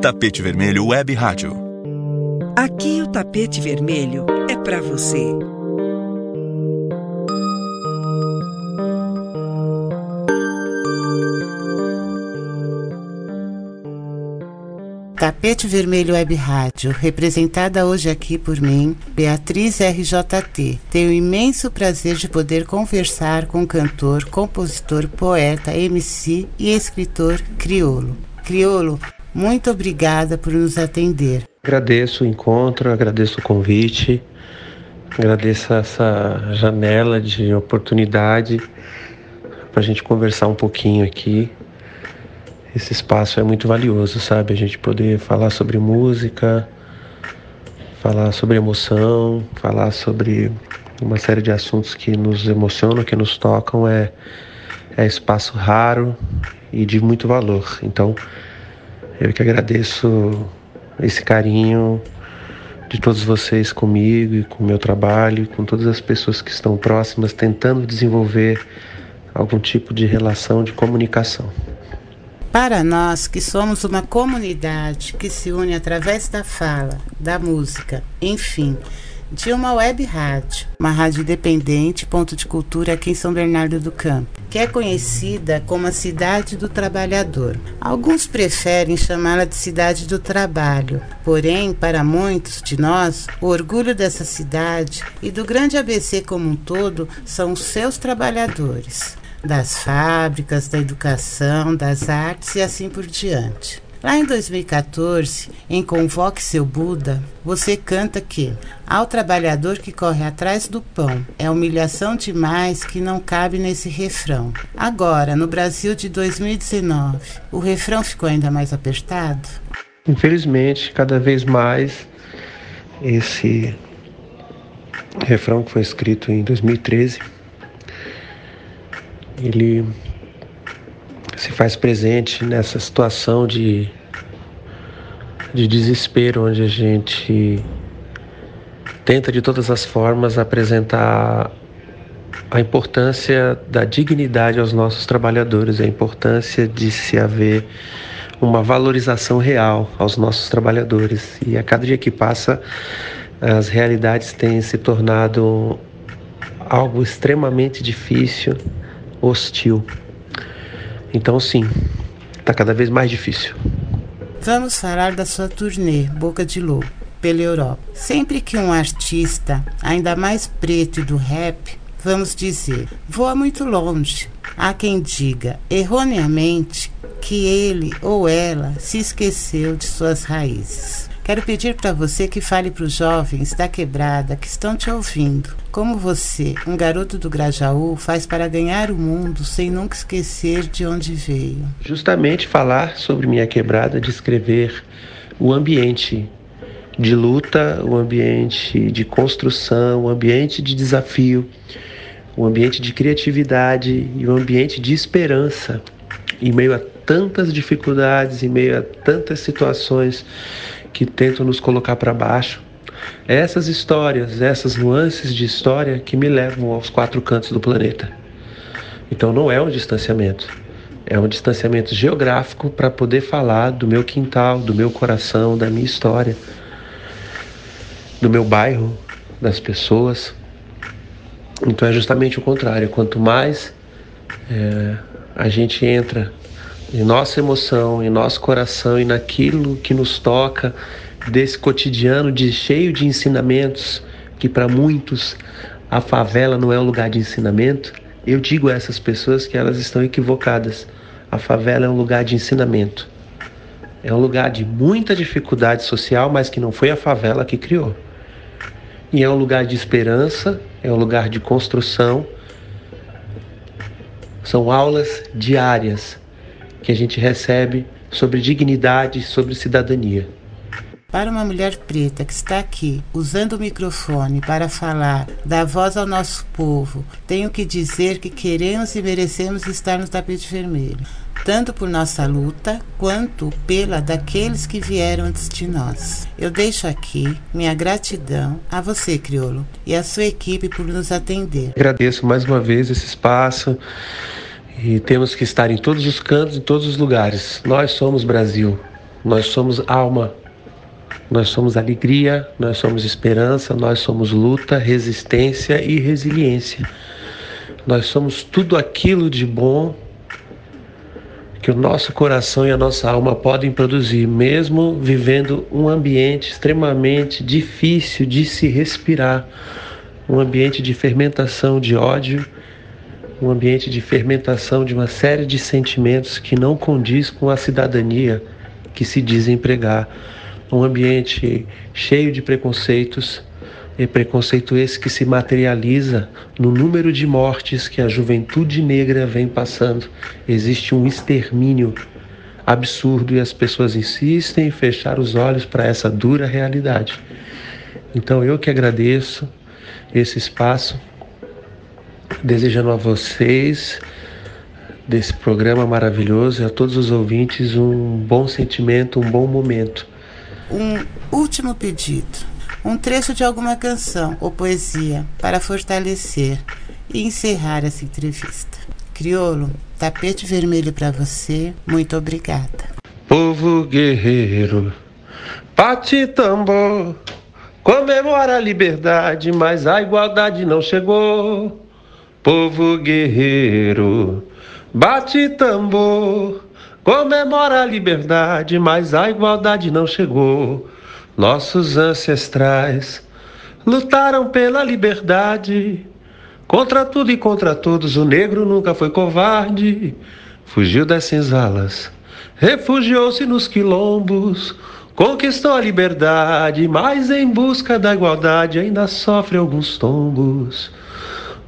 Tapete Vermelho Web Rádio. Aqui o tapete vermelho é para você. Tapete Vermelho Web Rádio, representada hoje aqui por mim, Beatriz RJT. Tenho o imenso prazer de poder conversar com o cantor, compositor, poeta, MC e escritor Criolo. Criolo, muito obrigada por nos atender. Agradeço o encontro, agradeço o convite, agradeço essa janela de oportunidade para a gente conversar um pouquinho aqui esse espaço é muito valioso, sabe? A gente poder falar sobre música, falar sobre emoção, falar sobre uma série de assuntos que nos emocionam, que nos tocam, é, é espaço raro e de muito valor. Então, eu que agradeço esse carinho de todos vocês comigo e com o meu trabalho, com todas as pessoas que estão próximas, tentando desenvolver algum tipo de relação de comunicação. Para nós que somos uma comunidade que se une através da fala, da música, enfim, de uma web rádio, uma rádio independente, ponto de cultura aqui em São Bernardo do Campo, que é conhecida como a Cidade do Trabalhador. Alguns preferem chamá-la de Cidade do Trabalho, porém, para muitos de nós, o orgulho dessa cidade e do grande ABC como um todo são os seus trabalhadores das fábricas, da educação, das artes e assim por diante. Lá em 2014, em Convoque Seu Buda, você canta que ao trabalhador que corre atrás do pão é humilhação demais que não cabe nesse refrão. Agora, no Brasil de 2019, o refrão ficou ainda mais apertado? Infelizmente, cada vez mais esse refrão que foi escrito em 2013 ele se faz presente nessa situação de, de desespero, onde a gente tenta de todas as formas apresentar a importância da dignidade aos nossos trabalhadores, a importância de se haver uma valorização real aos nossos trabalhadores. E a cada dia que passa, as realidades têm se tornado algo extremamente difícil hostil. Então, sim, está cada vez mais difícil. Vamos falar da sua turnê Boca de Lobo pela Europa. Sempre que um artista, ainda mais preto e do rap, vamos dizer, voa muito longe. Há quem diga, erroneamente, que ele ou ela se esqueceu de suas raízes. Quero pedir para você que fale para os jovens da quebrada que estão te ouvindo. Como você, um garoto do Grajaú, faz para ganhar o mundo sem nunca esquecer de onde veio? Justamente falar sobre minha quebrada, descrever o ambiente de luta, o ambiente de construção, o ambiente de desafio, o ambiente de criatividade e o ambiente de esperança em meio a tantas dificuldades, em meio a tantas situações que tentam nos colocar para baixo. Essas histórias, essas nuances de história que me levam aos quatro cantos do planeta. Então não é um distanciamento, é um distanciamento geográfico para poder falar do meu quintal, do meu coração, da minha história, do meu bairro, das pessoas. Então é justamente o contrário. Quanto mais é, a gente entra em nossa emoção, em nosso coração e naquilo que nos toca desse cotidiano de cheio de ensinamentos, que para muitos a favela não é um lugar de ensinamento, eu digo a essas pessoas que elas estão equivocadas. A favela é um lugar de ensinamento. É um lugar de muita dificuldade social, mas que não foi a favela que criou. E é um lugar de esperança, é um lugar de construção. São aulas diárias que a gente recebe sobre dignidade, sobre cidadania. Para uma mulher preta que está aqui usando o microfone para falar, dar voz ao nosso povo, tenho que dizer que queremos e merecemos estar no tapete vermelho, tanto por nossa luta quanto pela daqueles que vieram antes de nós. Eu deixo aqui minha gratidão a você, Criolo, e a sua equipe por nos atender. Agradeço mais uma vez esse espaço e temos que estar em todos os cantos, em todos os lugares. Nós somos Brasil. nós somos alma, nós somos alegria, nós somos esperança, nós somos luta, resistência e resiliência. Nós somos tudo aquilo de bom que o nosso coração e a nossa alma podem produzir, mesmo vivendo um ambiente extremamente difícil de se respirar um ambiente de fermentação de ódio, um ambiente de fermentação de uma série de sentimentos que não condiz com a cidadania que se diz empregar um ambiente cheio de preconceitos, e preconceito esse que se materializa no número de mortes que a juventude negra vem passando. Existe um extermínio absurdo e as pessoas insistem em fechar os olhos para essa dura realidade. Então eu que agradeço esse espaço, desejando a vocês desse programa maravilhoso e a todos os ouvintes um bom sentimento, um bom momento um último pedido, um trecho de alguma canção ou poesia para fortalecer e encerrar essa entrevista. Criolo, tapete vermelho para você, muito obrigada. Povo guerreiro, bate tambor, comemora a liberdade, mas a igualdade não chegou. Povo guerreiro, bate tambor, Comemora a liberdade, mas a igualdade não chegou. Nossos ancestrais lutaram pela liberdade. Contra tudo e contra todos, o negro nunca foi covarde. Fugiu das senzalas, refugiou-se nos quilombos, conquistou a liberdade, mas em busca da igualdade ainda sofre alguns tombos.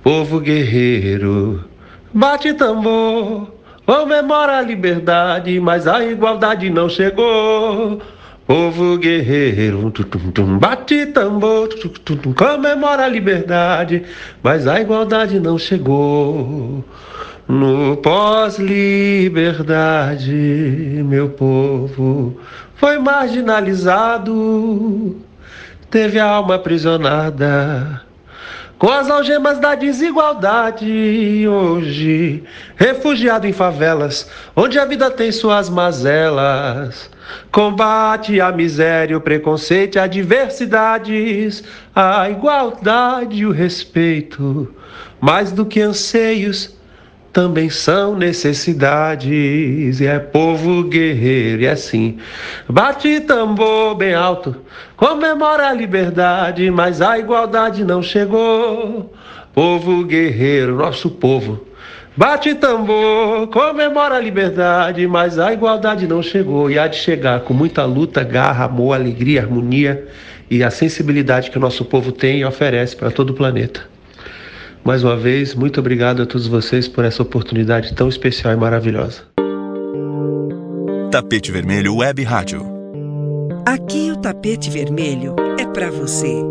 Povo guerreiro, bate tambor Comemora a liberdade, mas a igualdade não chegou. Povo guerreiro, tum, tum, bate tambor, tum, comemora a liberdade, mas a igualdade não chegou. No pós-liberdade, meu povo foi marginalizado, teve a alma aprisionada com as algemas da desigualdade hoje, refugiado em favelas, onde a vida tem suas mazelas. Combate a miséria, o preconceito, as diversidades, a igualdade e o respeito, mais do que anseios, também são necessidades. E é povo guerreiro, e é assim. Bate tambor bem alto, comemora a liberdade, mas a igualdade não chegou. Povo guerreiro, nosso povo. Bate tambor, comemora a liberdade, mas a igualdade não chegou e há de chegar com muita luta, garra, amor, alegria, harmonia e a sensibilidade que o nosso povo tem e oferece para todo o planeta. Mais uma vez, muito obrigado a todos vocês por essa oportunidade tão especial e maravilhosa. Tapete Vermelho Web Rádio. Aqui o tapete vermelho é para você.